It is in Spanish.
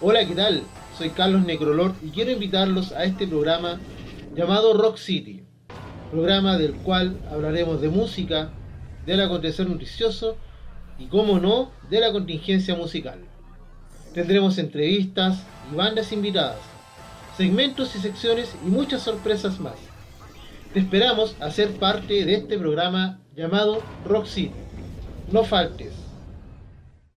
Hola, ¿qué tal? Soy Carlos Necrolord y quiero invitarlos a este programa llamado Rock City, programa del cual hablaremos de música, del acontecer noticioso y, como no, de la contingencia musical. Tendremos entrevistas y bandas invitadas, segmentos y secciones y muchas sorpresas más. Te esperamos a ser parte de este programa llamado Rock City. No faltes.